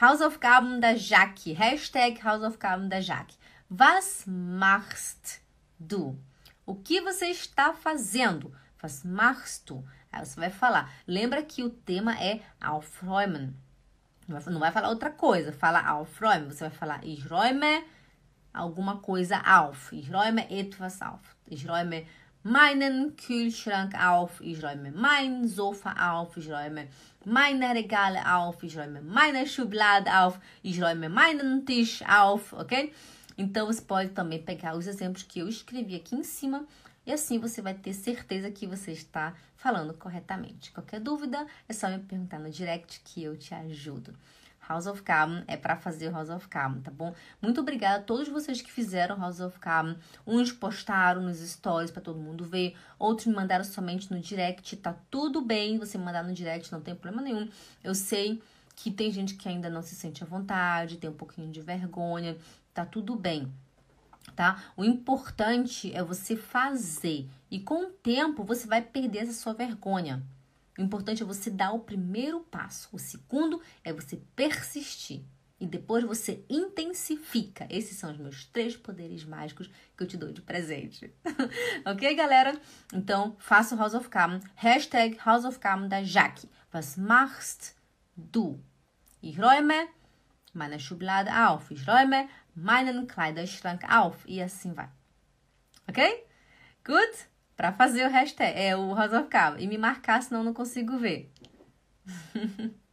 Hausaufgaben da Jaque. Hashtag Hausaufgaben da Jaque. Was machst du? O que você está fazendo? Was machst du? Aí você vai falar. Lembra que o tema é aufräumen. Não vai falar outra coisa. Fala aufräumen. Você vai falar ich räume alguma coisa auf. Ich räume etwas auf. Ich räume meinen Kühlschrank auf. Ich räume mein Sofa auf. Ich räume meine Regale auf. Ich räume meine Schublade auf. Ich räume meinen Tisch auf, ok? Então você pode também pegar os exemplos que eu escrevi aqui em cima e assim você vai ter certeza que você está falando corretamente. Qualquer dúvida é só me perguntar no direct que eu te ajudo. House of Carmen é para fazer House of Carmen, tá bom? Muito obrigada a todos vocês que fizeram House of Carmen. Uns postaram nos stories para todo mundo ver, outros me mandaram somente no direct. Tá tudo bem você mandar no direct, não tem problema nenhum. Eu sei que tem gente que ainda não se sente à vontade, tem um pouquinho de vergonha, tá tudo bem. Tá? O importante é você fazer e com o tempo você vai perder essa sua vergonha. O importante é você dar o primeiro passo. O segundo é você persistir. E depois você intensifica. Esses são os meus três poderes mágicos que eu te dou de presente. ok, galera? Então, faça o House of Calm. Hashtag House of Calm da Jaque. Was machst du? Ich räume meine Schublade auf. Ich räume meinen Kleiderschrank auf. E assim vai. Ok? Good? Para fazer o hashtag, é o House of Cards e me marcar, senão não consigo ver.